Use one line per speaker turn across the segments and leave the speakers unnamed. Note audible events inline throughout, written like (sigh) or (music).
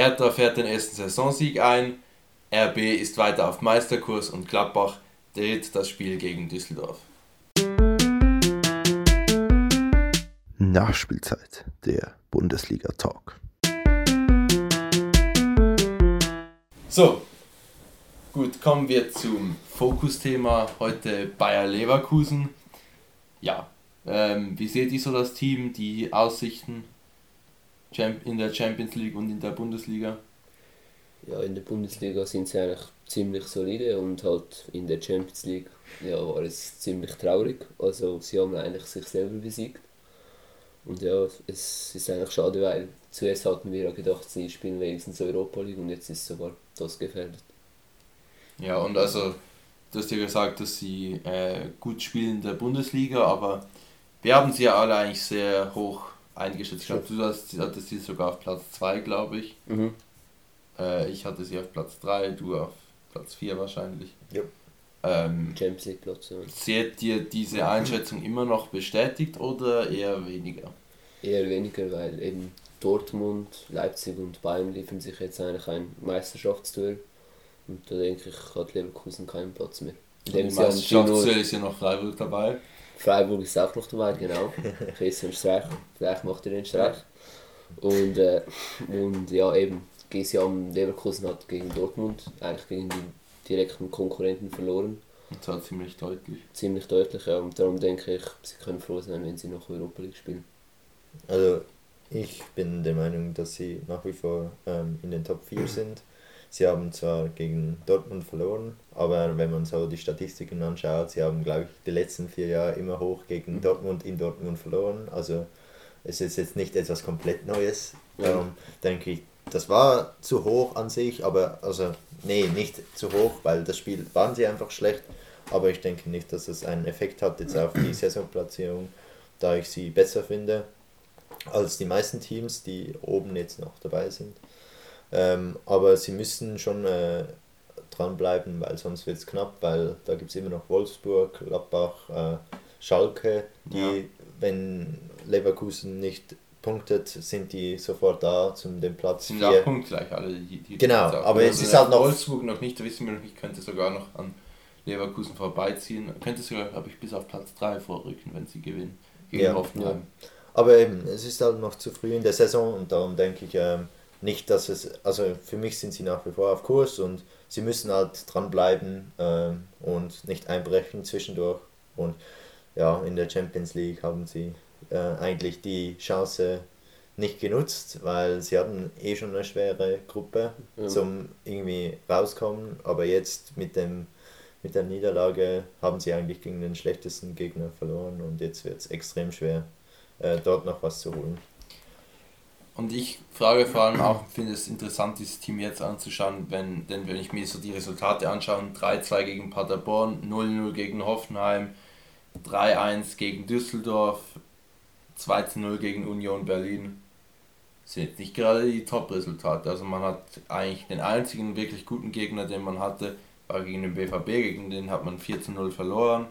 Hertha fährt den ersten Saisonsieg ein, RB ist weiter auf Meisterkurs und Gladbach dreht das Spiel gegen Düsseldorf.
Nachspielzeit, der Bundesliga-Talk.
So, gut, kommen wir zum Fokusthema heute Bayer Leverkusen. Ja, ähm, wie seht ihr so das Team, die Aussichten in der Champions League und in der Bundesliga?
Ja, in der Bundesliga sind sie eigentlich ziemlich solide und halt in der Champions League ja, war es ziemlich traurig. Also sie haben eigentlich sich selber besiegt. Und ja, es ist eigentlich schade, weil zuerst hatten wir ja gedacht, sie spielen wenigstens Europa League und jetzt ist sogar das gefährdet.
Ja, und also, du hast ja gesagt, dass sie äh, gut spielen in der Bundesliga, aber wir haben sie ja alle eigentlich sehr hoch eingeschätzt. Ich glaube, du hast, hattest sie sogar auf Platz 2, glaube ich. Mhm. Äh, ich hatte sie auf Platz 3, du auf Platz 4 wahrscheinlich.
Ja. Ähm, Champions League Platz, ja.
Seht ihr diese Einschätzung immer noch bestätigt oder eher weniger?
Eher weniger, weil eben Dortmund, Leipzig und Bayern liefern sich jetzt eigentlich ein Meisterschaftstour. Und da denke ich, hat Leverkusen keinen Platz mehr.
In dem Meisterschaftstour ist ja noch Freiburg dabei.
Freiburg ist auch noch dabei, genau. (laughs) Christian Streich, vielleicht macht er den Streich. Und, äh, und ja, eben, GCM Leverkusen hat gegen Dortmund, eigentlich gegen die direkten Konkurrenten verloren.
Und zwar ziemlich deutlich.
Ziemlich deutlich, ja. Und darum denke ich, sie können froh sein, wenn sie noch Europa League spielen.
Also, ich bin der Meinung, dass sie nach wie vor ähm, in den Top 4 sind. Sie haben zwar gegen Dortmund verloren, aber wenn man so die Statistiken anschaut, sie haben, glaube ich, die letzten vier Jahre immer hoch gegen mhm. Dortmund in Dortmund verloren. Also es ist jetzt nicht etwas komplett Neues. Darum denke ich, das war zu hoch an sich, aber also nee, nicht zu hoch, weil das Spiel waren sie einfach schlecht. Aber ich denke nicht, dass es einen Effekt hat jetzt auf die Saisonplatzierung, da ich sie besser finde als die meisten Teams, die oben jetzt noch dabei sind. Ähm, aber sie müssen schon äh, dranbleiben, weil sonst wird es knapp, weil da gibt es immer noch Wolfsburg, Gladbach, äh, Schalke, die, ja. wenn Leverkusen nicht punktet, sind die sofort da zum dem Platz
sind 4. punktgleich alle. Die, die
genau, aber es also ist halt noch...
Wolfsburg noch nicht, da wissen wir noch nicht, könnte sogar noch an Leverkusen vorbeiziehen, könnte sogar, glaube ich, bis auf Platz 3 vorrücken, wenn sie gewinnen. Gegen
ja, ja. Aber eben, es ist halt noch zu früh in der Saison und darum denke ich ähm, nicht, dass es, also für mich sind sie nach wie vor auf Kurs und sie müssen halt dranbleiben ähm, und nicht einbrechen zwischendurch. Und ja, in der Champions League haben sie äh, eigentlich die Chance nicht genutzt, weil sie hatten eh schon eine schwere Gruppe ja. zum irgendwie rauskommen, aber jetzt mit dem mit der Niederlage haben sie eigentlich gegen den schlechtesten Gegner verloren und jetzt wird es extrem schwer, äh, dort noch was zu holen.
Und ich frage vor allem auch, finde es interessant, dieses Team jetzt anzuschauen, wenn, denn wenn ich mir so die Resultate anschaue, 3-2 gegen Paderborn, 0-0 gegen Hoffenheim, 3-1 gegen Düsseldorf, 2-0 gegen Union Berlin, sind nicht gerade die Top-Resultate. Also man hat eigentlich den einzigen wirklich guten Gegner, den man hatte, war gegen den BVB, gegen den hat man 4-0 verloren.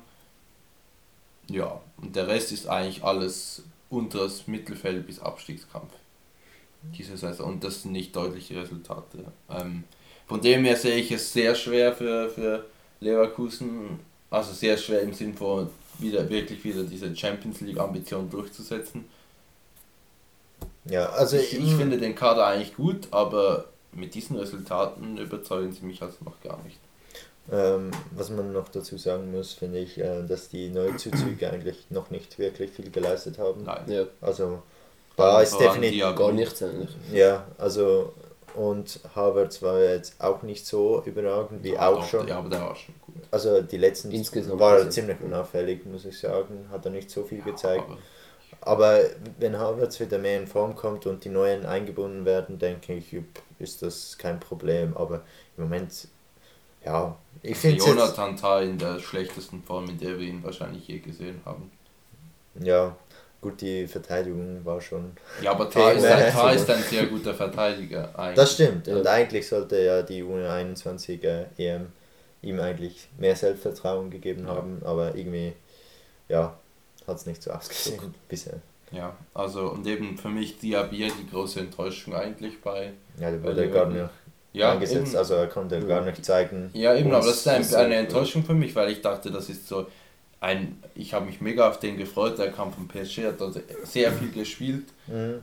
Ja, und der Rest ist eigentlich alles unteres Mittelfeld bis Abstiegskampf. Diese Saison. Und das sind nicht deutliche Resultate. Ähm, von dem her sehe ich es sehr schwer für, für Leverkusen. Also sehr schwer im Sinn von wieder wirklich wieder diese Champions League Ambition durchzusetzen.
Ja, also
ich, ich finde den Kader eigentlich gut, aber mit diesen Resultaten überzeugen sie mich also noch gar nicht.
Ähm, was man noch dazu sagen muss, finde ich, äh, dass die Neuzuzüge (clears throat) eigentlich noch nicht wirklich viel geleistet haben.
Nein. Ja.
Also da ist definitiv
gar nichts eigentlich.
Ja, also und Havertz war jetzt auch nicht so überragend wie auch, auch schon.
Ja, aber der war schon gut.
Also die letzten Insgesamt war er ziemlich unauffällig, muss ich sagen. Hat er nicht so viel ja, gezeigt. Aber, aber wenn Havertz wieder mehr in Form kommt und die Neuen eingebunden werden, denke ich, ist das kein Problem. Aber im Moment, ja,
ich finde Jonathan Tah in der schlechtesten Form, in der wir ihn wahrscheinlich je gesehen haben.
Ja, Gut, die Verteidigung war schon.
Ja, aber Tar ist, ein, Tar ist ein sehr guter Verteidiger.
Eigentlich. Das stimmt. Und eigentlich sollte ja die U21 äh, EM ihm eigentlich mehr Selbstvertrauen gegeben ja. haben, aber irgendwie ja, hat es nicht so ausgesehen bisher.
Ja, also und eben für mich Diabier die große Enttäuschung eigentlich bei.
Ja, der wurde gar nicht
Ja,
eingesetzt,
eben.
also er konnte gar nicht zeigen.
Ja, eben, aber das ist ein,
ist so,
eine
ja.
Enttäuschung für mich, weil ich dachte, das ist so ein. Ich habe mich mega auf den gefreut, der kam vom PSG, hat dort sehr viel gespielt.
Mhm.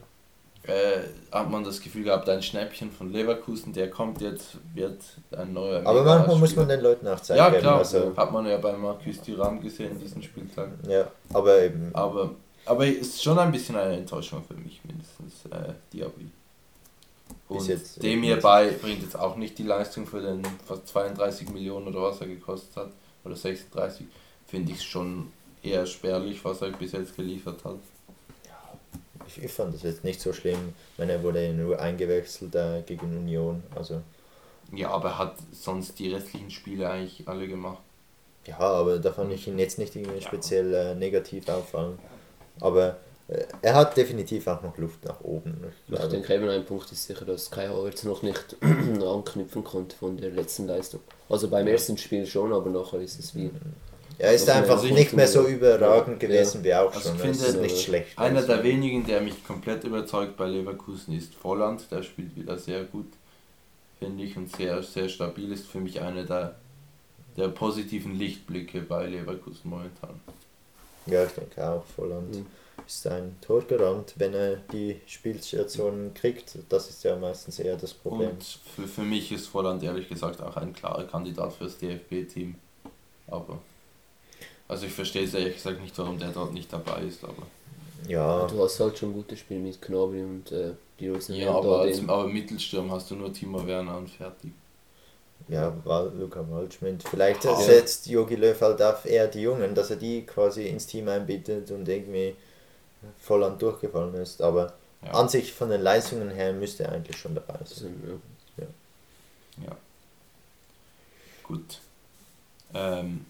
Äh, hat man das Gefühl gehabt, ein Schnäppchen von Leverkusen, der kommt jetzt, wird ein neuer.
Aber
mega
manchmal muss man den Leuten auch Zeit
Ja,
geben.
klar,
Also,
hat man ja bei Marcus Thuram gesehen, diesen Spieltag.
ja, aber eben,
Aber, aber es ist schon ein bisschen eine Enttäuschung für mich, mindestens, äh, Diaby. Und
jetzt
dem hierbei bringt jetzt auch nicht die Leistung für den fast 32 Millionen oder was er gekostet hat, oder 36, finde ich schon eher spärlich, was er bis jetzt geliefert hat.
ich, ich fand das jetzt nicht so schlimm, wenn er wurde nur eingewechselt äh, gegen Union. Also,
Ja, aber er hat sonst die restlichen Spiele eigentlich alle gemacht.
ja, aber da fand ich ihn jetzt nicht irgendwie speziell äh, negativ auffallen. Aber äh, er hat definitiv auch noch Luft nach oben. Ich
Ich
glaube.
denke eben ein Punkt ist sicher, dass Kai Havertz noch nicht (clears throat) anknüpfen konnte von der letzten Leistung. Also beim ersten Spiel schon, aber nachher ist es wie.
Er ist einfach
ich
nicht mehr so überragend
Ja.
gewesen wie auch
Also
schon.
ich
Es ist
finde,
nicht schlecht.
Einer
Also,
der wenigen, der mich komplett überzeugt bei Leverkusen ist Volland, der spielt wieder sehr gut, finde ich, und sehr, sehr stabil ist für mich einer der, der positiven Lichtblicke bei Leverkusen momentan.
Ja, ich denke auch, Volland
Mhm.
ist ein Torgarant, wenn er die Spielstationen kriegt. Das ist ja meistens eher das Problem.
Und für, für mich ist Volland ehrlich gesagt auch ein klarer Kandidat fürs DFB-Team. Aber. Also ich verstehe es ehrlich gesagt nicht, warum der dort nicht dabei ist, aber.
Ja,
Du hast halt schon gute Spiele mit Gnabry und äh, die Rosen
Ja, aber, als, aber Mittelsturm hast du nur Timo Werner und fertig.
ja, Wal- Luca Waldschmidt. Vielleicht
Ja.
setzt Jogi Löw halt auf eher die Jungen, dass er die quasi ins Team einbindet und irgendwie Volland durchgefallen ist. Aber
Ja.
an sich von den Leistungen her müsste er eigentlich schon dabei sein.
ja.
Gut. Ähm,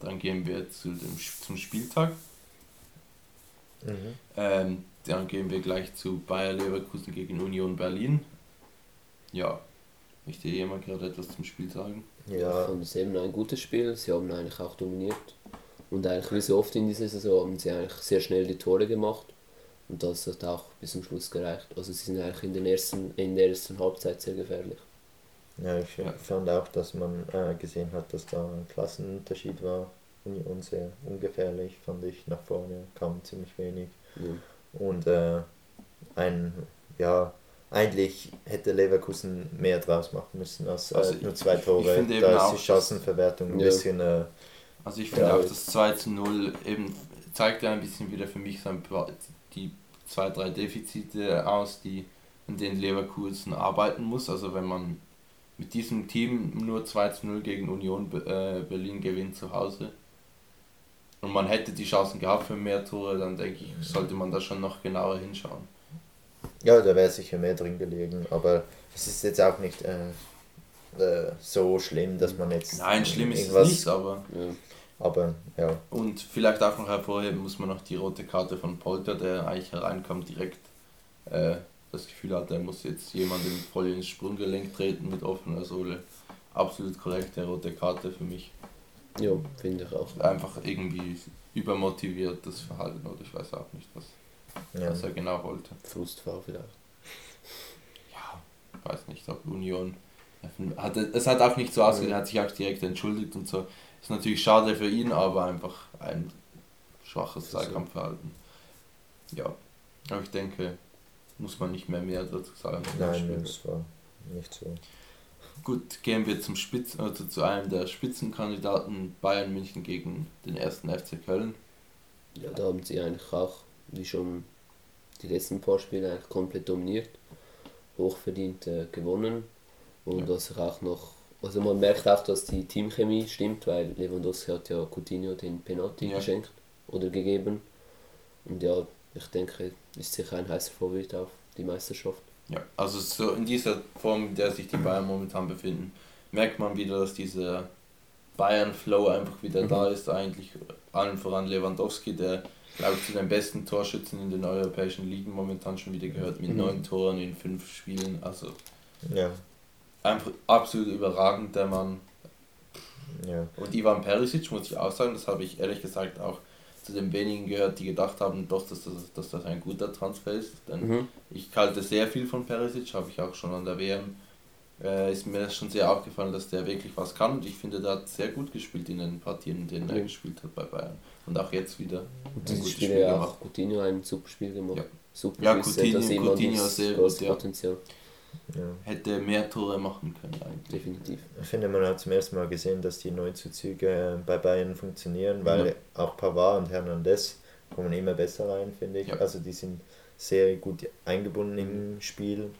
dann gehen wir zu dem, zum Spieltag.
Mhm.
Ähm, dann gehen wir gleich zu Bayer Leverkusen gegen Union Berlin. Ja, möchte jemand gerade etwas zum Spiel sagen?
Ich
Ja,
fand es eben ein gutes Spiel. Sie haben eigentlich auch dominiert. Und eigentlich wie so oft in dieser Saison haben sie eigentlich sehr schnell die Tore gemacht. Und das hat auch bis zum Schluss gereicht. Also sie sind eigentlich in, den ersten, in der ersten Halbzeit sehr gefährlich.
Ja ich
Ja.
fand auch, dass man äh, gesehen hat, dass da ein Klassenunterschied war. Union sehr ungefährlich, fand ich. Nach vorne kam ziemlich wenig.
Ja.
Und äh, ein, ja, eigentlich hätte Leverkusen mehr draus machen müssen als äh,
Also
nur
ich-
zwei
ich
Tore.
finde eben
da ist die Chancenverwertung ein
Ja.
bisschen. Äh,
Also ich finde auch das 2 zu 0 eben zeigt ja ein bisschen wieder für mich so ein paar, die zwei, drei Defizite aus, die an denen Leverkusen arbeiten muss. Also wenn man mit diesem Team nur 2 zu 0 gegen Union äh, Berlin gewinnt zu Hause und man hätte die Chancen gehabt für mehr Tore, dann denke ich, sollte man da schon noch genauer hinschauen.
ja, da wäre sicher mehr drin gelegen, aber es ist jetzt auch nicht äh, äh, so schlimm, dass man jetzt.
Nein, schlimm ist es nicht, aber
Ja.
Aber ja,
Und vielleicht auch noch hervorheben muss man noch die rote Karte von Polter, der eigentlich hereinkam, direkt äh, das Gefühl hat, er muss jetzt jemanden voll ins Sprunggelenk treten mit offener Sohle. Absolut korrekte rote Karte für mich.
ja, finde ich auch.
Einfach irgendwie übermotiviertes Verhalten oder ich weiß auch nicht, was,
ja.
was er genau wollte.
Frustfaul vielleicht.
Ja, weiß nicht, ob Union. Hat, es hat auch nicht so ausgesehen, er hat sich auch direkt entschuldigt und so. Ist natürlich schade für ihn, aber einfach ein schwaches. Zweikampfverhalten. Ja, aber ich denke, muss man nicht mehr mehr dazu sagen.
Nein, das war nicht so.
Gut, gehen wir zum Spitzen, also zu einem der Spitzenkandidaten Bayern München gegen den ersten FC Köln.
Ja, da haben sie eigentlich auch, wie schon die letzten paar Spiele, eigentlich komplett dominiert. Hochverdient äh, gewonnen. Und
Ja.
dass ich auch noch, also man merkt auch, dass die Teamchemie stimmt, weil Lewandowski hat ja Coutinho den Penalty
Ja.
geschenkt oder gegeben. Und ja, ich denke, ist sicher ein heißer Favorit auf die Meisterschaft.
Ja, also so in dieser Form, in der sich die Bayern momentan befinden, merkt man wieder, dass dieser Bayern-Flow einfach wieder
Mhm.
da ist. Eigentlich allen voran Lewandowski, der, glaube ich, zu den besten Torschützen in den europäischen Ligen momentan schon wieder gehört, mit
Mhm.
neun Toren in fünf Spielen. Also
Ja,
einfach absolut überragend, der Mann.
ja.
Und Ivan Perisic, muss ich auch sagen, das habe ich ehrlich gesagt auch zu den wenigen gehört, die gedacht haben, doch, dass das, dass das ein guter Transfer ist. Denn
Mhm.
ich halte sehr viel von Perisic, habe ich auch schon an der WM. Äh, ist mir schon sehr aufgefallen, dass der wirklich was kann und ich finde, der hat sehr gut gespielt in den Partien, in denen er
Ja.
gespielt hat bei Bayern. Und auch jetzt wieder
Und
ein
dieses
gutes
Spiel
Spiel
ja
gemacht.
auch Coutinho ein super Spiel gemacht.
Ja.
Super
Ja, Coutinho- Coutinho
das
sehr gut, ja.
Potenzial.
Ja.
Hätte mehr Tore machen können eigentlich.
Definitiv.
Ich finde, man hat zum ersten Mal gesehen, dass die Neuzuzüge äh, bei Bayern funktionieren, weil
Ja.
auch Pavard und Hernandez kommen immer besser rein, finde ich.
Ja.
Also die sind sehr gut eingebunden im Spiel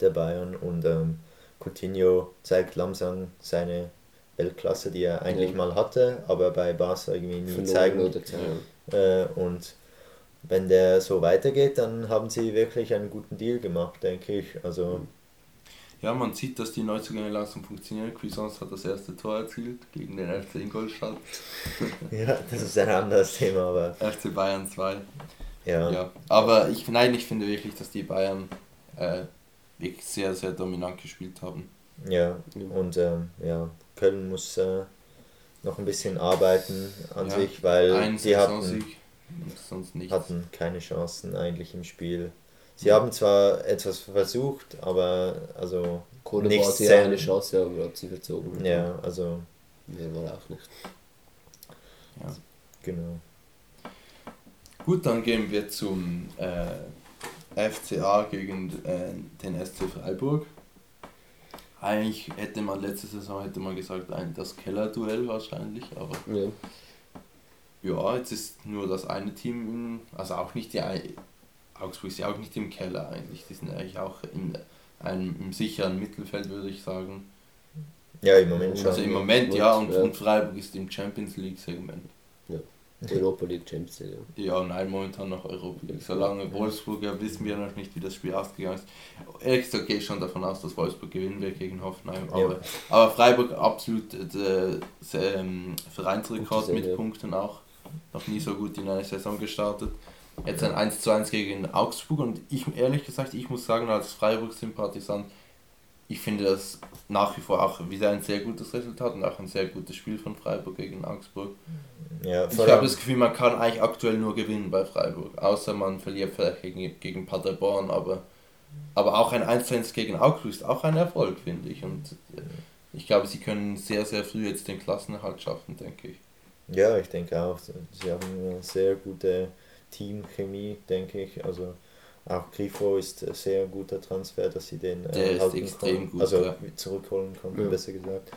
der Bayern und ähm, Coutinho zeigt langsam seine Weltklasse, die er eigentlich
Ja.
mal hatte, aber bei Barca irgendwie nie
Verloren
zeigen
oder zeigen.
Äh, und wenn der so weitergeht, dann haben sie wirklich einen guten Deal gemacht, denke ich. Also
Ja, man sieht, dass die Neuzugänge langsam funktionieren. Cuisance hat das erste Tor erzielt gegen den FC Ingolstadt. (laughs)
ja, das ist ein anderes Thema, aber
FC Bayern 2.
ja.
Ja, aber ich, nein, ich finde wirklich, dass die Bayern äh, wirklich sehr, sehr dominant gespielt haben.
Ja, und ähm, ja, Köln muss äh, noch ein bisschen arbeiten an
Ja,
sich, weil die hatten,
sonst nichts.
hatten keine Chancen eigentlich im Spiel. Sie haben zwar etwas versucht, aber also
Kohle
nichts
war
zählen.
eine Chance, aber hat sie verzogen.
Ja, also
Mehr war auch nicht.
Ja.
genau.
Gut, dann gehen wir zum äh, FCA gegen äh, den SC Freiburg. Eigentlich hätte man letzte Saison hätte man gesagt, ein, das Keller-Duell wahrscheinlich, aber
Ja.
Ja, jetzt ist nur das eine Team, in, also auch nicht die Augsburg ist ja auch nicht im Keller eigentlich, die sind eigentlich auch in einem im sicheren Mittelfeld, würde ich sagen.
Ja, im Moment schon.
Also im Moment ja, und,
Ja.
und Freiburg ist im Champions League-Segment.
Europa League Champions League. ja.
Ja, nein, momentan noch Europa League. Solange Wolfsburg, ja, wissen wir noch nicht, wie das Spiel ausgegangen ist. Ehrlich gesagt gehe ich schon davon aus, dass Wolfsburg gewinnen wird gegen Hoffenheim.
Ja.
Aber, aber Freiburg absolut äh, ähm, Vereinsrekord mit. Punkten auch. Noch nie so gut in eine Saison gestartet. Jetzt ein 1 zu 1 gegen Augsburg und ich ehrlich gesagt, ich muss sagen, als Freiburg-Sympathisant, ich finde das nach wie vor auch wieder ein sehr gutes Resultat und auch ein sehr gutes Spiel von Freiburg gegen Augsburg.
Ja,
Ich habe das Gefühl, man kann eigentlich aktuell nur gewinnen bei Freiburg. Außer man verliert vielleicht gegen, gegen Paderborn, aber, aber auch ein 1-1 gegen Augsburg ist auch ein Erfolg, finde ich. Und ich glaube, sie können sehr, sehr früh jetzt den Klassenerhalt schaffen, denke ich.
Ja, ich denke auch, sie haben eine sehr gute Teamchemie, denke ich. Also auch Grifo ist ein sehr guter Transfer, dass sie den äh,
Der ist
halten
extrem
konnten,
gut,
also
ja.
zurückholen konnten,
Ja.
besser gesagt.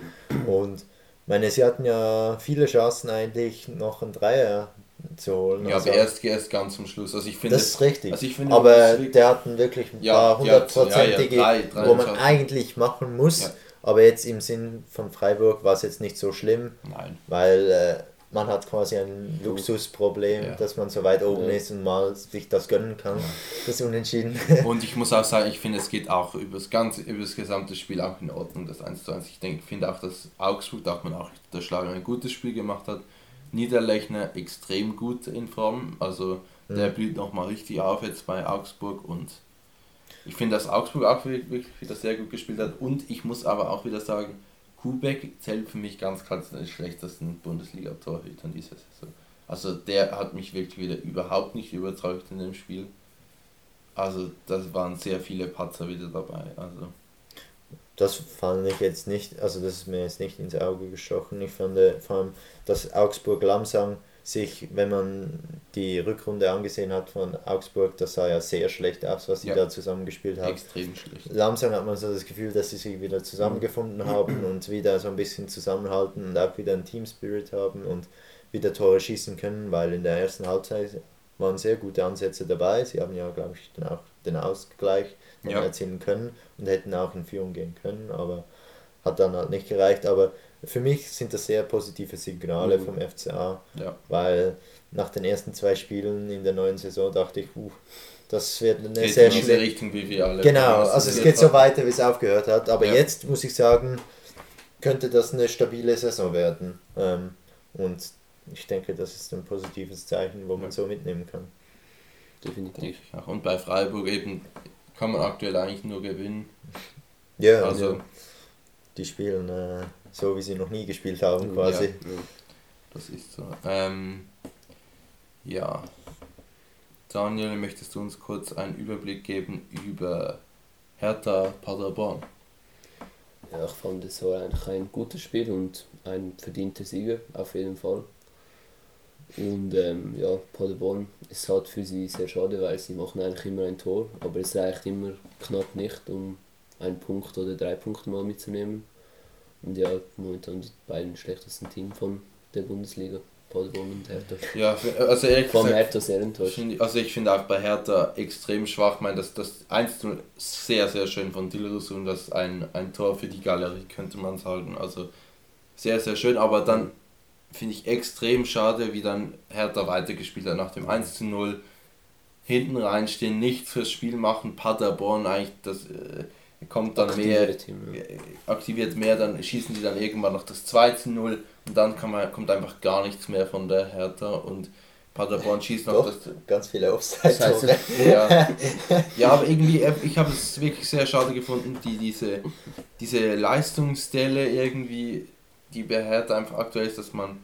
Und meine, sie hatten ja viele Chancen eigentlich noch einen Dreier zu holen.
Ja,
also,
aber erst, erst ganz zum Schluss. Also ich finde,
das ist richtig.
also ich finde,
aber der hatten wirklich ein
Ja,
paar hundertprozentige,
ja, ja,
wo man eigentlich machen muss.
Ja.
Aber jetzt im Sinn von Freiburg war es jetzt nicht so schlimm,
Nein.
weil äh, man hat quasi ein Luxusproblem,
Ja.
dass man so weit oben
Ja.
ist und mal sich das gönnen kann, (laughs) das Unentschieden.
Und ich muss auch sagen, ich finde, es geht auch über das ganze, über das gesamte Spiel auch in Ordnung, das 1 zu 1. Ich denke, finde auch, dass Augsburg, da hat man auch der Schlager ein gutes Spiel gemacht hat. Niederlechner extrem gut in Form, also der
Mhm.
blüht nochmal richtig auf jetzt bei Augsburg und ich finde, dass Augsburg auch wirklich wieder sehr gut gespielt hat und ich muss aber auch wieder sagen, Kubek zählt für mich ganz klar zu den schlechtesten Bundesliga-Torhütern dieser Saison. Also der hat mich wirklich wieder überhaupt nicht überzeugt in dem Spiel. Also das waren sehr viele Patzer wieder dabei. Also
Das fand ich jetzt nicht, also das ist mir jetzt nicht ins Auge gestochen. Ich fand äh, vor allem, dass Augsburg Lamsang sich, wenn man die Rückrunde angesehen hat von Augsburg, das sah ja sehr schlecht aus, was sie
Ja.
da zusammengespielt haben.
extrem schlecht.
Langsam hat man so das Gefühl, dass sie sich wieder zusammengefunden haben und wieder so ein bisschen zusammenhalten und auch wieder einen Team Spirit haben und wieder Tore schießen können, weil in der ersten Halbzeit waren sehr gute Ansätze dabei. Sie haben ja, glaube ich, dann auch den Ausgleich
Ja.
erzielen können und hätten auch in Führung gehen können, aber hat dann halt nicht gereicht. Aber für mich sind das sehr positive Signale
Mhm.
vom FCA,
Ja.
weil nach den ersten zwei Spielen in der neuen Saison dachte ich, uh, das wird eine
Geht
sehr schlechte
Richtung, wie wir alle.
Genau, also es geht so weiter, wie es aufgehört hat. Aber
Ja.
jetzt muss ich sagen, könnte das eine stabile Saison werden. Ähm, und ich denke, das ist ein positives Zeichen, wo man
Ja.
so mitnehmen kann.
Definitiv.
Und bei Freiburg eben kann man aktuell eigentlich nur gewinnen.
Ja,
Also
also die spielen äh, so, wie sie noch nie gespielt haben,
Ja.
quasi.
Ja.
das ist so. Ähm, Ja. Daniel, möchtest du uns kurz einen Überblick geben über Hertha Paderborn?
Ja, ich fand es war eigentlich ein gutes Spiel und ein verdienter Sieger auf jeden Fall. Und ähm, ja, Paderborn ist halt für sie sehr schade, weil sie machen eigentlich immer ein Tor, aber es reicht immer knapp nicht, um einen Punkt oder drei Punkte mal mitzunehmen. Und ja, momentan die beiden schlechtesten Teams von der Bundesliga, Paderborn und Hertha.
Ja, also ehrlich
Vor
gesagt,
Hertha sehr enttäuscht.
Also ich finde auch bei Hertha extrem schwach. Ich meine, das, das 1 zu 0 sehr, sehr schön von Dillerus und das ein, ein Tor für die Galerie, könnte man sagen. Also sehr, sehr schön, aber dann finde ich extrem schade, wie dann Hertha weitergespielt hat. Nach dem 1 zu 0 hinten reinstehen, nichts fürs Spiel machen, Paderborn eigentlich, das äh, kommt dann mehr,
Aktivere Team, ja.
äh, aktiviert mehr, dann schießen die dann irgendwann noch das 2 zu 0 und dann kann man, kommt einfach gar nichts mehr von der Hertha und Paderborn schießt noch
Doch,
das
ganz viele Offside-Tore.
ja. (laughs) ja, aber irgendwie, äh, ich habe es wirklich sehr schade gefunden, die, diese, diese Leistungsstelle irgendwie, die bei Hertha einfach aktuell ist, dass man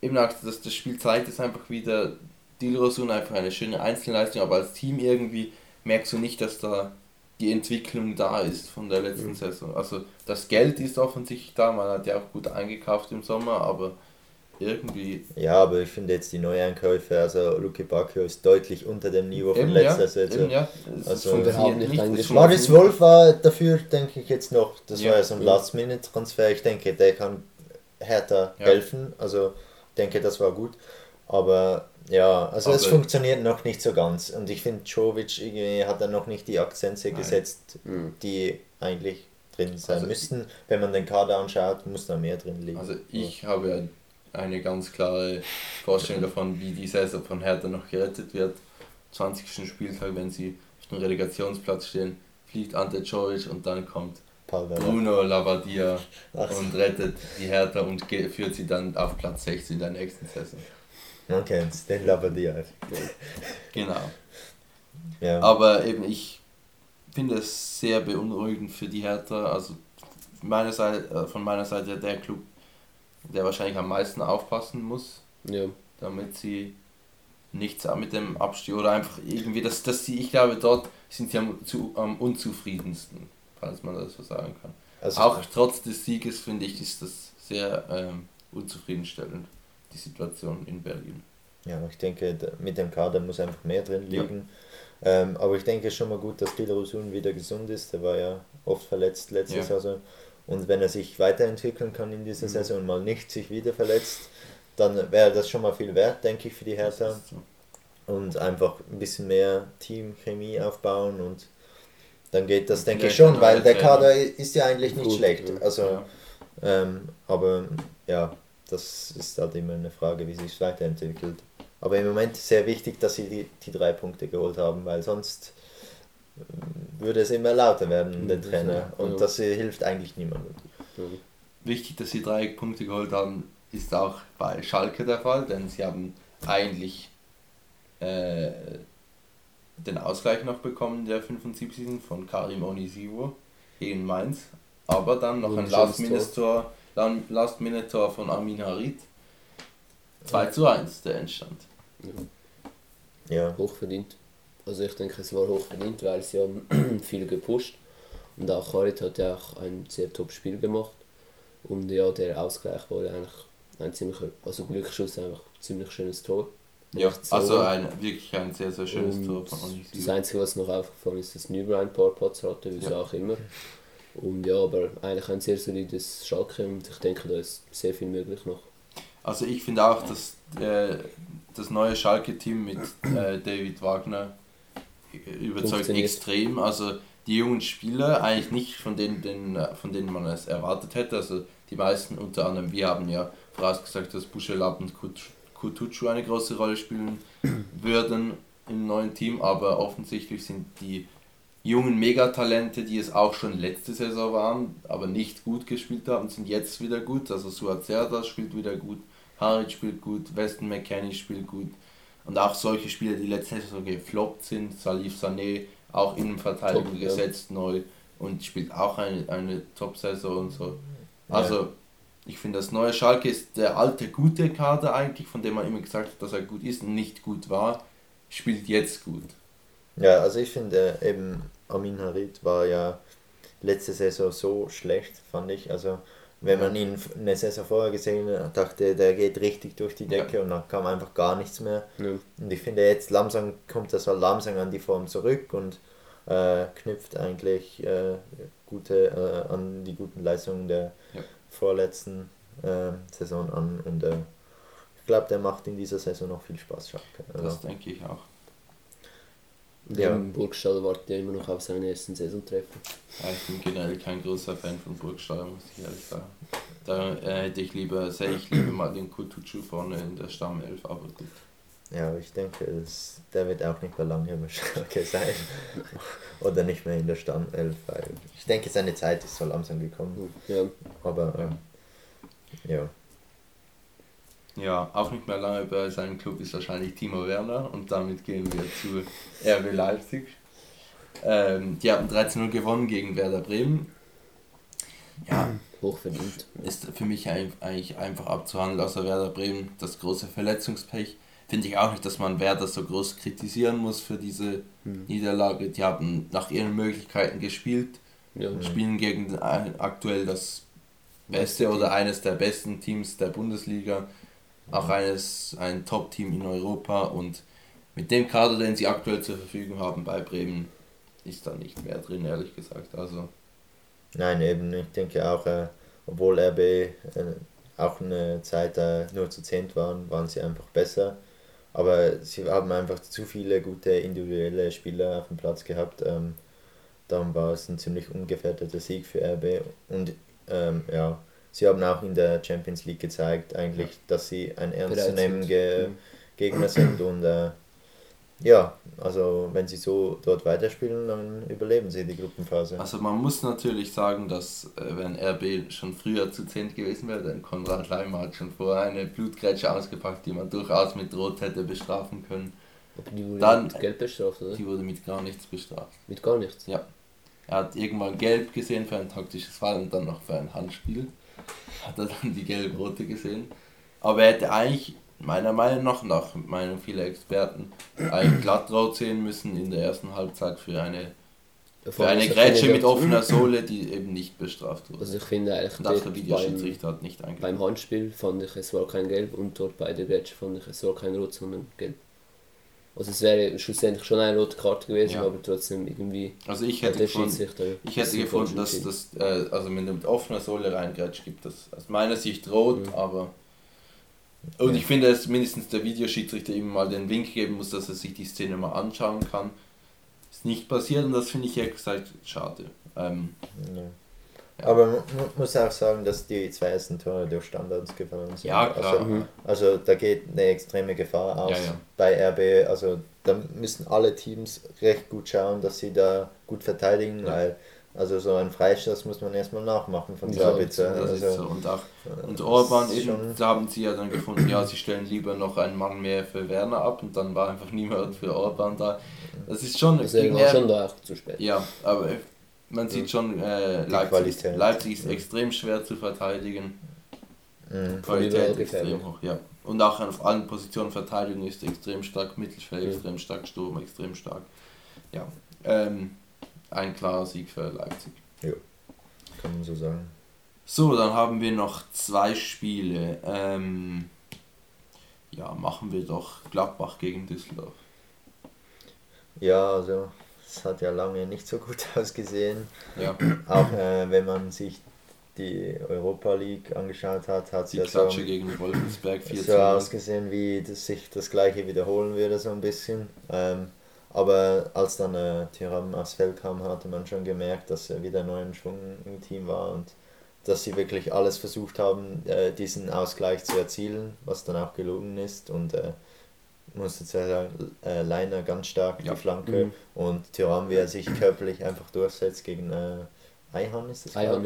eben auch, dass das Spiel zeigt es einfach wieder, Dilrosun einfach eine schöne Einzelleistung, aber als Team irgendwie merkst du nicht, dass da die Entwicklung da ist von der letzten
Mhm.
Saison. Also das Geld ist offensichtlich da, man hat ja auch gut eingekauft im Sommer, aber irgendwie
Ja, aber ich finde jetzt die Neueinkäufe, also Luke Bacchio ist deutlich unter dem Niveau von
Eben, ja,
letzter Saison.
ja.
Also-
funktioniert
Wir haben nicht.
Marius Wolf war dafür, denke ich jetzt noch, das
Ja.
war ja so ein
Ja.
Last-Minute-Transfer. Ich denke, der kann Hertha
Ja.
helfen. Also ich denke, das war gut. Aber ja, also es
Aber-
funktioniert noch nicht so ganz. Und ich finde, Jovic irgendwie hat dann noch nicht die Akzente
Nein.
gesetzt,
Mhm.
die eigentlich drin sein
Also-
müssten. Wenn man den Kader anschaut, muss da mehr drin liegen.
Also ich habe ja eine ganz klare Vorstellung (laughs) davon, wie die Saison von Hertha noch gerettet wird. 20. Spieltag, wenn sie auf dem Relegationsplatz stehen, fliegt Ante Jovic und dann kommt. Bruno Labbadia (laughs)
Ach,
und rettet die Hertha und führt sie dann auf Platz 16 in der nächsten Saison.
Man kennt's, den Labadia.
Genau.
Ja.
Aber eben, ich finde es sehr beunruhigend für die Hertha. Also meiner Seite, äh, von meiner Seite der Club, der wahrscheinlich am meisten aufpassen muss.
Ja,
damit sie nichts mit dem Abstieg oder einfach irgendwie, dass, dass sie, ich glaube, dort sind sie am, zu, am unzufriedensten, falls man das so sagen kann.
Also,
Auch trotz des Sieges finde ich, ist das sehr ähm, unzufriedenstellend, die Situation in Berlin.
Ja, ich denke, mit dem Kader muss einfach mehr drin
Ja.
liegen. Ähm, aber ich denke schon mal gut, dass Dilrosun wieder gesund ist. Der war ja oft verletzt letzte
Ja.
Saison. Und wenn er sich weiterentwickeln kann in dieser
Mhm.
Saison und mal nicht sich wieder verletzt, dann wäre das schon mal viel wert, denke ich, für die Hertha.
so.
Und einfach ein bisschen mehr Teamchemie aufbauen und dann geht das, denke ich schon, weil der. Kader ist ja eigentlich nicht
Gut,
schlecht.
ja.
Also,
Ja.
ähm, aber ja, das ist halt immer eine Frage, wie sich es weiterentwickelt. Aber im Moment ist sehr wichtig, dass sie die, die drei Punkte geholt haben, weil sonst ähm, würde es immer lauter werden, den
Mhm,
Trainer. Und das äh, hilft eigentlich niemandem.
Wichtig, dass sie drei Punkte geholt haben, ist auch bei Schalke der Fall, denn sie haben eigentlich äh, den Ausgleich noch bekommen in der 75. von Karim Onisivo gegen Mainz, aber dann noch ein
Wunderschönes
Last-Minute-Tor Last -Minute von Armin Harit. 2 zu 1 der Endstand.
Ja,
hochverdient. Also ich denke, es war hochverdient, weil sie haben (clears throat) viel gepusht. Und auch Harit hat ja auch ein sehr top Spiel gemacht. Und ja, der Ausgleich war ja eigentlich ein ziemlicher, also Glücksschuss, einfach ein ziemlich schönes Tor.
Ja,
so-
also ein, wirklich ein sehr, sehr schönes
Und
Tor von
Das
Onisivo.
Einzige, was noch aufgefallen ist, dass Nübel ein paar Patzer hatte, wie
Ja.
auch immer. Und ja, aber eigentlich ein sehr solides Schalke und ich denke, da ist sehr viel möglich noch.
Also ich finde auch, dass äh, das neue Schalke-Team mit äh, David Wagner überzeugt extrem. Also die jungen Spieler, eigentlich nicht von denen, denen, von denen man es erwartet hätte. Also die meisten, unter anderem, wir haben ja vorausgesagt, dass Buschelab und Kut- Kutucu eine große Rolle spielen würden im neuen Team, aber offensichtlich sind die jungen Megatalente, die es auch schon letzte Saison waren, aber nicht gut gespielt haben, sind jetzt wieder gut. Also Suat Serdar spielt wieder gut, Harit spielt gut, Weston McKennie spielt gut. Und auch solche Spieler, die letzte Saison gefloppt sind, Salif Sané, auch Innenverteidigung
Top, ja.
gesetzt neu und spielt auch eine, eine Top-Saison und so. Also Ich finde, das neue Schalke ist der alte, gute Kader eigentlich, von dem man immer gesagt hat, dass er gut ist und nicht gut war, spielt jetzt gut.
Ja, also ich finde äh, eben Amin Harit war ja letzte Saison so schlecht, fand ich. Also wenn man ihn eine Saison vorher gesehen hat, dachte der geht richtig durch die Decke
Ja.
und dann kam einfach gar nichts mehr.
Ja.
Und ich finde jetzt langsam kommt das halt langsam an die Form zurück und äh, knüpft eigentlich äh, gute äh, an die guten Leistungen der
Ja.
vorletzten äh, Saison an und äh, ich glaube, der macht in dieser Saison noch viel Spaß. Schalke. Also,
Das denke ich auch.
Ja. Im Burgstall wartet ja immer noch auf seinen ersten Saisontreffen.
Ja, ich bin generell kein großer Fan von Burgstall, muss ich ehrlich sagen. Da äh, hätte ich lieber, sehe ich lieber mal den Kutucu vorne in der Stammelf, aber gut.
Ja, ich denke, es, der wird auch nicht mehr lange bei Schalke (laughs) sein. Oder nicht mehr in der Stammelf, weil ich denke, seine Zeit ist so langsam gekommen.
Ja,
Aber ähm, ja.
Ja, auch nicht mehr lange bei seinem Club ist wahrscheinlich Timo Werner und damit gehen wir zu RB Leipzig. Ähm, die haben 13-0 gewonnen gegen Werder Bremen. Ja,
hochverdient.
ist für mich eigentlich einfach abzuhandeln, außer Werder Bremen das große Verletzungspech. Finde ich auch nicht, dass man Werder so groß kritisieren muss für diese
Hm.
Niederlage. Die haben nach ihren Möglichkeiten gespielt,
Ja,
spielen gegen aktuell das beste oder eines der besten Teams der Bundesliga, auch eines ein Top-Team in Europa und mit dem Kader, den sie aktuell zur Verfügung haben bei Bremen, ist da nicht mehr drin, ehrlich gesagt. Also
Nein, eben, ich denke auch, äh, obwohl RB äh, auch eine Zeit äh, nur zu zehnt waren, waren sie einfach besser. Aber sie haben einfach zu viele gute individuelle Spieler auf dem Platz gehabt. Ähm, darum war es ein ziemlich ungefährdeter Sieg für RB. Und ähm, ja, sie haben auch in der Champions League gezeigt, eigentlich, dass sie ein ernstzunehmender
Mhm.
Gegner sind. Und äh, ja, also wenn sie so dort weiterspielen, dann überleben sie die Gruppenphase.
Also man muss natürlich sagen, dass äh, wenn RB schon früher zu 10 gewesen wäre, dann Konrad Leimer hat schon vorher eine Blutgrätsche ausgepackt, die man durchaus mit Rot hätte bestrafen können.
Aber die wurde
Dann-
mit Geld bestraft, oder?
Die wurde mit gar nichts bestraft.
Mit gar nichts.
Ja. Er hat irgendwann gelb gesehen für ein taktisches Fall und dann noch für ein Handspiel. Hat er dann die gelb-rote gesehen. Aber er hätte eigentlich, meiner Meinung nach, nach Meinung vieler Experten, eigentlich glattrot sehen müssen in der ersten Halbzeit für eine, für eine Grätsche mit offener (clears throat) Sohle, die eben nicht bestraft wurde.
Also ich finde eigentlich
Und auch der
dort
Videoschiedsrichter
beim,
hat nicht
beim
eingegriffen.
Handspiel fand ich es war kein Gelb und dort bei der Grätsche fand ich es war kein Rot, sondern Gelb. Also es wäre schlussendlich schon eine rote Karte gewesen,
Ja.
aber trotzdem irgendwie
Also ich hätte gefunden, ich hätte gefunden, dass das, äh, also wenn du mit offener Sohle reingrätscht, gibt das aus meiner Sicht rot,
Mhm.
aber. Und ich finde, dass mindestens der Videoschiedsrichter ihm mal den Wink geben muss, dass er sich die Szene mal anschauen kann. Ist nicht passiert und das finde ich ehrlich gesagt schade. Ähm,
Ja. Aber man muss auch sagen, dass die zwei ersten Tore durch Standards gefallen sind.
Ja, klar.
Also,
Mhm.
also da geht eine extreme Gefahr aus
Ja, ja.
bei RB. Also da müssen alle Teams recht gut schauen, dass sie da gut verteidigen,
Ja.
weil also so ein Freistoß muss man erstmal nachmachen von
Ja,
Sabitzer.
das
Also,
ist so. Und auch und
das
Orban
ist
eben, da haben sie ja dann gefunden, ja, sie stellen lieber noch einen Mann mehr für Werner ab und dann war einfach niemand für Orban da. Das ist schon. Gegen
war
R-
schon da auch zu spät.
Ja, aber man sieht schon, äh, Leipzig. Leipzig ist
Ja.
extrem schwer zu verteidigen.
Mhm.
Qualität extrem hoch, ja. Und auch auf allen Positionen Verteidigung ist extrem stark, Mittelfeld
Ja.
extrem stark, Sturm extrem stark. Ja, ähm, ein klarer Sieg für Leipzig.
kann man so sagen.
So, dann haben wir noch zwei Spiele. Ähm, ja, machen wir doch Gladbach gegen Düsseldorf.
Ja, also es hat ja lange nicht so gut (laughs) ausgesehen.
Ja,
Auch äh, wenn man sich die Europa League angeschaut hat, hat es
die
ja so,
gegen Wolfsberg 4
so ausgesehen, wie das sich das gleiche wiederholen würde, so ein bisschen. Ähm, aber als dann äh, Thuram aufs Feld kam, hatte man schon gemerkt, dass er wieder neuen Schwung im Team war und dass sie wirklich alles versucht haben, äh, diesen Ausgleich zu erzielen, was dann auch gelungen ist. Und äh, musste zwar sagen, äh, Leiner ganz stark
Ja.
die Flanke
Mhm.
und Thuram, wie er sich körperlich einfach durchsetzt gegen äh, Eihan ist das. Ich.
ja.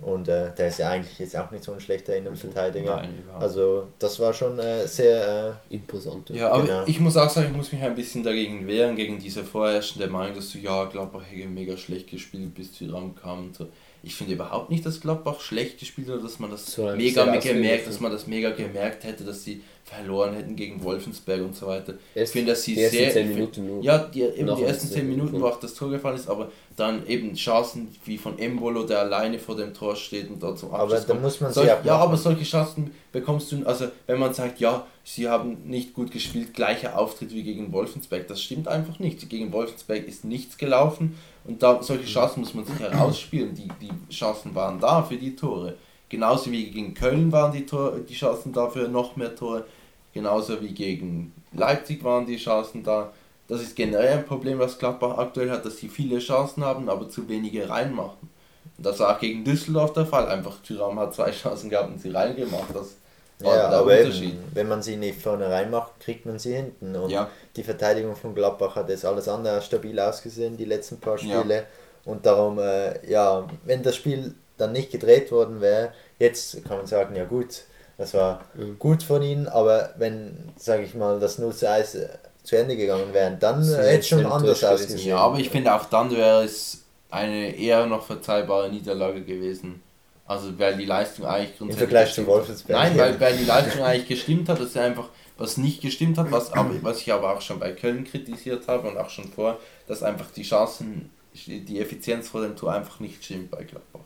Und äh, der ist ja eigentlich jetzt auch nicht so ein schlechter Innenverteidiger.
Nein, überhaupt.
Also das war schon äh, sehr.
Imposant.
Ja, aber
Genau.
ich muss auch sagen, ich muss mich ein bisschen dagegen wehren, gegen diese vorherrschende Meinung, dass du, ja, Gladbach hätte mega schlecht gespielt, bis Tyram kam und so. Ich finde überhaupt nicht, dass Gladbach schlecht gespielt hat, dass man das
So
mega gemerkt, dass man das mega gemerkt hätte, dass sie verloren hätten gegen Wolfensberg und so weiter. Ich
Erst
finde, dass sie
die ersten
sehr.
10
ich find-
Minuten nur.
Ja, die, eben die ersten 10
es
Minuten,
gut.
wo auch das Tor gefallen ist, aber dann eben Chancen wie von Embolo, der alleine vor dem Tor steht und dort zum
Aber
Abschluss
da
kommt.
muss man
Solch, Ja, aber solche Chancen bekommst du, also wenn man sagt, ja, sie haben nicht gut gespielt, gleicher Auftritt wie gegen Wolfensberg, das stimmt einfach nicht. Gegen Wolfensberg ist nichts gelaufen und da solche Chancen muss man sich herausspielen. Die, die Chancen waren da für die Tore. Genauso wie gegen Köln waren die, Tor, die Chancen da für noch mehr Tore. Genauso wie gegen Leipzig waren die Chancen da. Das ist generell ein Problem, was Gladbach aktuell hat, dass sie viele Chancen haben, aber zu wenige reinmachen. Und das war auch gegen Düsseldorf der Fall. Einfach Thuram hat zwei Chancen gehabt und sie reingemacht. Das
Ja,
der
aber
Unterschied.
eben, wenn man sie nicht vorne reinmacht, kriegt man sie hinten. Und
Ja.
die Verteidigung von Gladbach hat jetzt alles andere stabil ausgesehen, die letzten paar
Ja.
Spiele. Und darum, äh, ja, wenn das Spiel dann nicht gedreht worden wäre, jetzt kann man sagen, ja gut, das war
Mhm.
gut von ihnen, aber wenn, sage ich mal, das 0 zu 1 äh, zu Ende gegangen wäre, dann hätte es schon anders ausgesehen.
Ja, aber ich finde auch dann wäre es eine eher noch verzeihbare Niederlage gewesen. Also weil die Leistung eigentlich
Im
grundsätzlich
Vergleich zu
gestimmt hat.
Wolfsberg.
Nein, weil, weil die Leistung eigentlich gestimmt hat, dass er einfach was nicht gestimmt hat, was, aber, was ich aber auch schon bei Köln kritisiert habe und auch schon vor, dass einfach die Chancen, die Effizienz vor dem Tor einfach nicht stimmt bei Gladbach.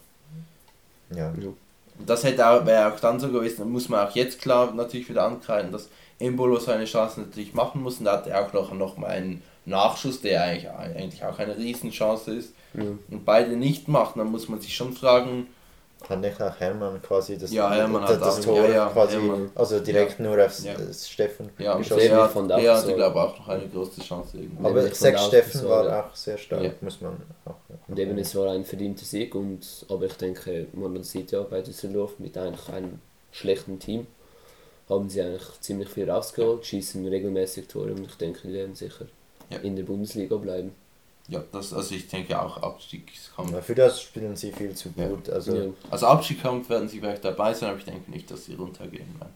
ja.
Und das hätte auch, wäre auch dann so gewesen, dann muss man auch jetzt klar natürlich wieder ankreiden, dass Embolo seine Chancen natürlich machen muss und da hat er auch noch, noch mal einen Nachschuss, der eigentlich, eigentlich auch eine Riesenchance ist
Ja.
und beide nicht macht, dann muss man sich schon fragen,
Hat nicht auch Hermann quasi das,
Ja, Hermann
das, das
auch-
Tor
ja, ja,
quasi,
Hermann.
also direkt nur
Ja.
das Steffen
ja,
geschossen.
Gut von
der hatte
Sorge.
glaube ich auch noch eine große Chance irgendwie.
Aber
ich auch,
Steffen war auch sehr stark,
Ja.
muss man auch.
Und eben, es war ein verdienter Sieg, und, aber ich denke, man sieht ja bei Düsseldorf mit eigentlich einem schlechten Team, haben sie eigentlich ziemlich viel rausgeholt, schießen regelmäßig Tore und ich denke, die werden sicher
Ja.
in der Bundesliga bleiben.
Ja, das, also ich denke auch Abstiegskampf.
Ja, für das spielen sie viel zu
Ja.
gut. Also
Ja.
Also Abstiegskampf werden sie vielleicht dabei sein, aber ich denke nicht, dass sie runtergehen werden.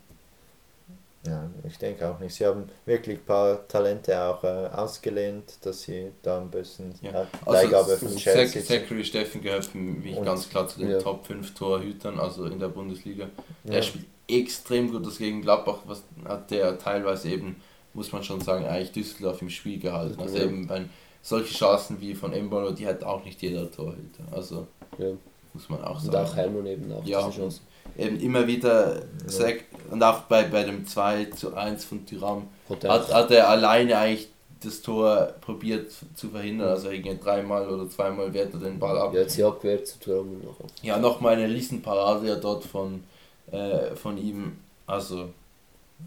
ja, ich denke auch nicht. Sie haben wirklich ein paar Talente auch äh, ausgelehnt, dass sie da ein bisschen
Ja.
äh, Leihgabe
Also
von Chelsea.
Zachary Steffen gehört für mich ganz klar zu den
Ja.
Top 5 Torhütern, also in der Bundesliga.
Ja.
Er spielt extrem gut, das gegen Gladbach was hat der teilweise eben, muss man schon sagen, eigentlich Düsseldorf im Spiel gehalten. Also
Ja.
eben wenn solche Chancen wie von Embolo, die hat auch nicht jeder Torhüter. Also
Ja.
muss man auch
Und
sagen.
auch Hermann eben auch
Ja.
diese Chance.
Eben immer wieder
Ja.
Und auch bei, bei dem 2 zu 1 von Tyram
Hat
hat,
er
er alleine eigentlich das Tor probiert zu verhindern. Also irgendwie dreimal oder zweimal wehrt er den Ball ab.
ja, hat sie abgewehrt zu und nachher.
Ja, nochmal eine Riesenparade ja dort von, äh, von ihm. Also,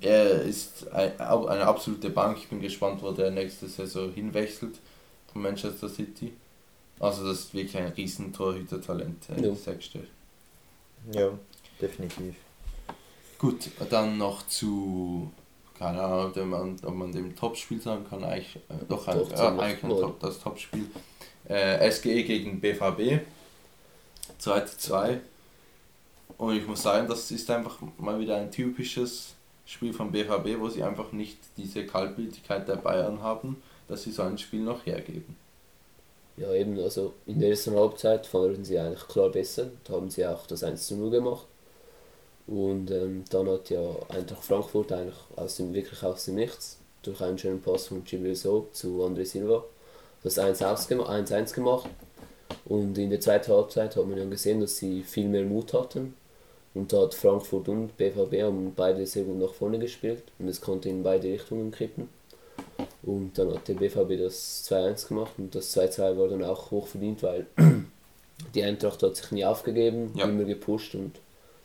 er ist ein, eine absolute Bank. Ich bin gespannt, wo der nächste Saison hinwechselt von Manchester City. Also, das ist wirklich ein Riesentorhüter-Talent, äh,
Ja.
sagst du.
Ja, definitiv.
Gut, dann noch zu, keine Ahnung, ob man, ob man dem Topspiel sagen kann, eigentlich, äh, doch, ein,
Doch, ziemlich
eigentlich ein. Top, das Topspiel. Äh, SGE gegen BVB, 2 zu 2. Und ich muss sagen, das ist einfach mal wieder ein typisches Spiel von BVB, wo sie einfach nicht diese Kaltblütigkeit der Bayern haben, dass sie so ein Spiel noch hergeben.
Ja, eben, also in der ersten Halbzeit waren sie eigentlich klar besser. Da haben sie auch das 1 zu 0 gemacht. Und ähm, dann hat ja Eintracht Frankfurt eigentlich aus dem, wirklich aus dem Nichts durch einen schönen Pass von Gibril So zu André Silva das 1-1 gema- 1-1 gemacht. Und in der zweiten Halbzeit hat man ja gesehen, dass sie viel mehr Mut hatten. Und da hat Frankfurt und BVB haben beide sehr gut nach vorne gespielt und es konnte in beide Richtungen kippen. Und dann hat der BVB das 2-1 gemacht und das 2-2 war dann auch hoch verdient, weil (clears throat) die Eintracht hat sich nie aufgegeben,
Ja.
immer gepusht und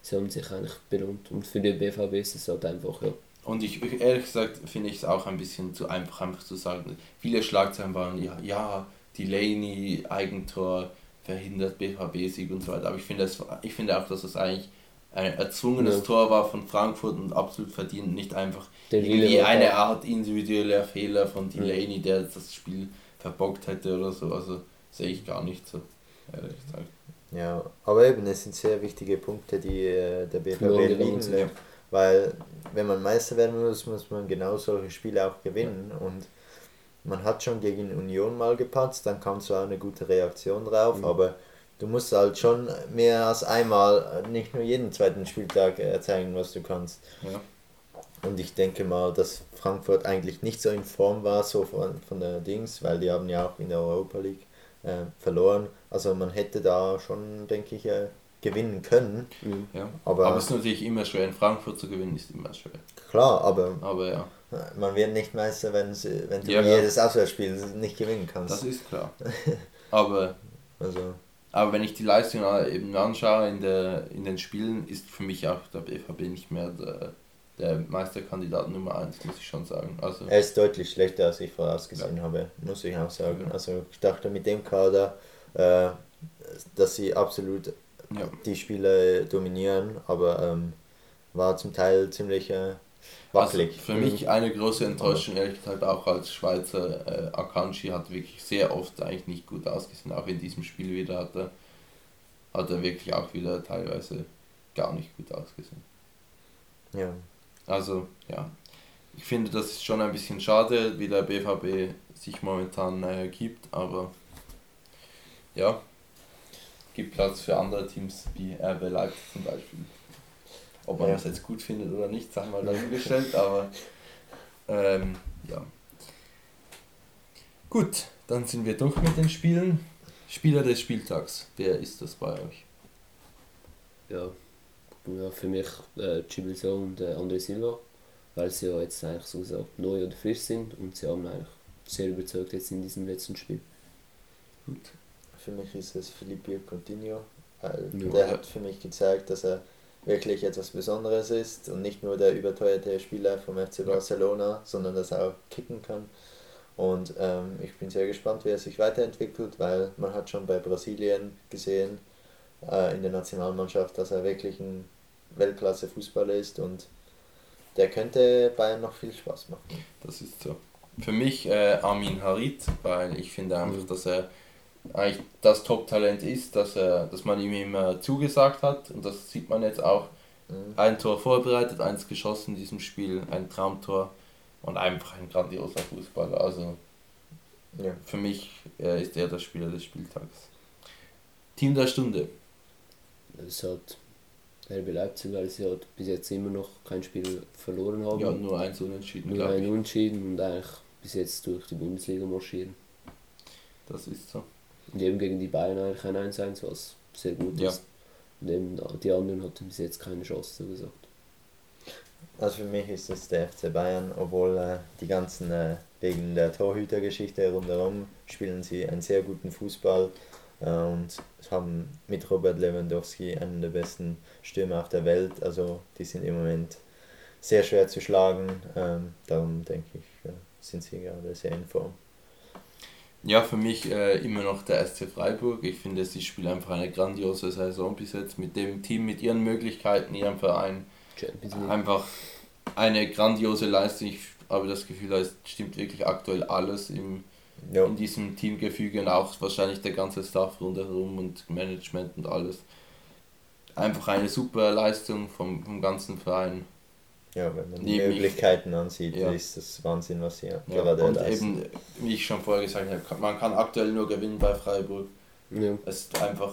sie haben sich eigentlich belohnt. Und für den BVB ist es halt einfach, ja.
Und ich ehrlich gesagt finde ich es auch ein bisschen zu einfach, einfach zu sagen. Viele Schlagzeilen waren ja, ja, Delaney, Eigentor, verhindert BVB-Sieg und so weiter. Aber ich finde, finde auch, dass es eigentlich ein erzwungenes
Ja.
Tor war von Frankfurt und absolut verdient, nicht einfach irgendwie eine. Art individueller Fehler von Delaney, der das Spiel verbockt hätte oder so. Also sehe ich gar nicht so, ehrlich gesagt.
Ja, aber eben, es sind sehr wichtige Punkte, die äh, der BVB liegen
sind.
lässt. Weil, wenn man Meister werden muss, muss man genau solche Spiele auch gewinnen. Und man hat schon gegen Union mal gepatzt, dann kam zwar eine gute Reaktion drauf,
Mhm.
aber du musst halt schon mehr als einmal, äh, nicht nur jeden zweiten Spieltag äh, zeigen, was du kannst.
Ja.
Und ich denke mal, dass Frankfurt eigentlich nicht so in Form war, so von, von der Dings, weil die haben ja auch in der Europa League äh, verloren. Also man hätte da schon, denke ich, äh, gewinnen können.
Mhm.
Ja.
Aber-
Aber, es ist natürlich immer schwer, in Frankfurt zu gewinnen, ist immer schwer.
Klar, aber
Aber ja,
man wird nicht Meister, wenn, wenn du
ja.
jedes Auswärtsspiel nicht gewinnen kannst.
das ist klar. (laughs) Aber,
also,
aber wenn ich die Leistung eben anschaue in, der, in den Spielen, ist für mich auch der BVB nicht mehr der, der Meisterkandidat Nummer 1, muss ich schon sagen. Also,
er ist deutlich schlechter, als ich vorausgesehen habe, muss ich auch sagen.
Ja.
Also ich dachte mit dem Kader, äh, dass sie absolut
ja.
die Spiele dominieren, aber ähm, war zum Teil ziemlich äh,
Also
wackelig.
für mich eine große Enttäuschung, ehrlich gesagt, auch als Schweizer. Äh, Akanji hat wirklich sehr oft eigentlich nicht gut ausgesehen. Auch in diesem Spiel wieder hat er, hat er wirklich auch wieder teilweise gar nicht gut ausgesehen.
ja.
Also, ja. Ich finde, das ist schon ein bisschen schade, wie der BVB sich momentan äh, gibt, aber ja, gibt Platz für andere Teams wie RB Leipzig zum Beispiel. Ob man
Ja.
das jetzt gut findet oder nicht, sagen wir mal dahingestellt, aber ähm, ja. Gut, dann sind wir durch mit den Spielen. Spieler des Spieltags, wer ist das bei euch?
Ja, ja für mich äh, und äh, André Silva, weil sie ja jetzt eigentlich so gesagt neu oder frisch sind und sie haben eigentlich sehr überzeugt jetzt in diesem letzten Spiel.
Gut.
Für mich ist es Felipe Coutinho, weil
Ja.
der hat für mich gezeigt, dass er wirklich etwas Besonderes ist und nicht nur der überteuerte Spieler vom FC Barcelona, sondern dass er auch kicken kann. Und ähm, ich bin sehr gespannt, wie er sich weiterentwickelt, weil man hat schon bei Brasilien gesehen, äh, in der Nationalmannschaft, dass er wirklich ein Weltklasse-Fußballer ist und der könnte Bayern noch viel Spaß machen.
Das ist so. Für mich äh, Armin Harit, weil ich finde einfach,
Mhm.
dass er eigentlich das Top-Talent ist, dass, er, dass man ihm immer zugesagt hat und das sieht man jetzt auch.
Mhm.
Ein Tor vorbereitet, eins geschossen in diesem Spiel, ein Traumtor und einfach ein grandioser Fußballer. Also
Ja.
für mich äh, ist er der Spieler des Spieltags. Team der Stunde.
Es hat RB Leipzig, weil sie halt bis jetzt immer noch kein Spiel verloren haben.
Ja, nur eins unentschieden,
nur ein. Unentschieden und eigentlich bis jetzt durch die Bundesliga marschieren.
Das ist so.
Und eben gegen die Bayern eigentlich ein 1-1, was sehr gut
Ja.
ist. Und eben die anderen hatten bis jetzt keine Chance, so gesagt.
Also für mich ist es der FC Bayern, obwohl äh, die ganzen äh, wegen der Torhütergeschichte rundherum spielen sie einen sehr guten Fußball äh, und haben mit Robert Lewandowski einen der besten Stürmer auf der Welt. Also die sind im Moment sehr schwer zu schlagen. Ähm, darum denke ich, äh, sind sie gerade sehr in Form.
Ja, für mich äh, immer noch der SC Freiburg. Ich finde, sie spielen einfach eine grandiose Saison bis jetzt mit dem Team, mit ihren Möglichkeiten, ihrem Verein. Einfach eine grandiose Leistung. Ich habe das Gefühl, da stimmt wirklich aktuell alles im,
Ja,
in diesem Teamgefüge und auch wahrscheinlich der ganze Staff rundherum und Management und alles. Einfach eine super Leistung vom, vom ganzen Verein.
Ja wenn man die
Neben ich-
Möglichkeiten ansieht,
Ja.
ist das Wahnsinn, was sie
Ja,
gerade
und
leisten.
eben, wie ich schon vorher gesagt habe, man kann aktuell nur gewinnen bei Freiburg.
Ja.
Es ist einfach,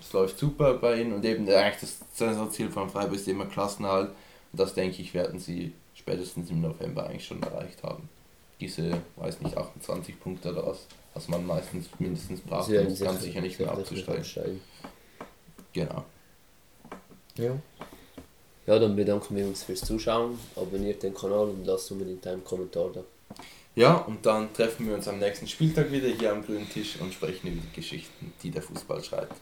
es läuft super bei ihnen und eben eigentlich das Saisonziel von Freiburg ist immer Klassenerhalt. Und das denke ich, werden sie spätestens im November eigentlich schon erreicht haben. Diese, weiß nicht, 28 Punkte oder was, was man meistens mindestens braucht, um ganz sicher nicht mehr abzusteigen. Genau.
Ja.
Ja, dann bedanken wir uns fürs Zuschauen. Abonniert den Kanal und lasst unbedingt einen Kommentar da.
Ja, und dann treffen wir uns am nächsten Spieltag wieder hier am grünen Tisch und sprechen über die Geschichten, die der Fußball schreibt.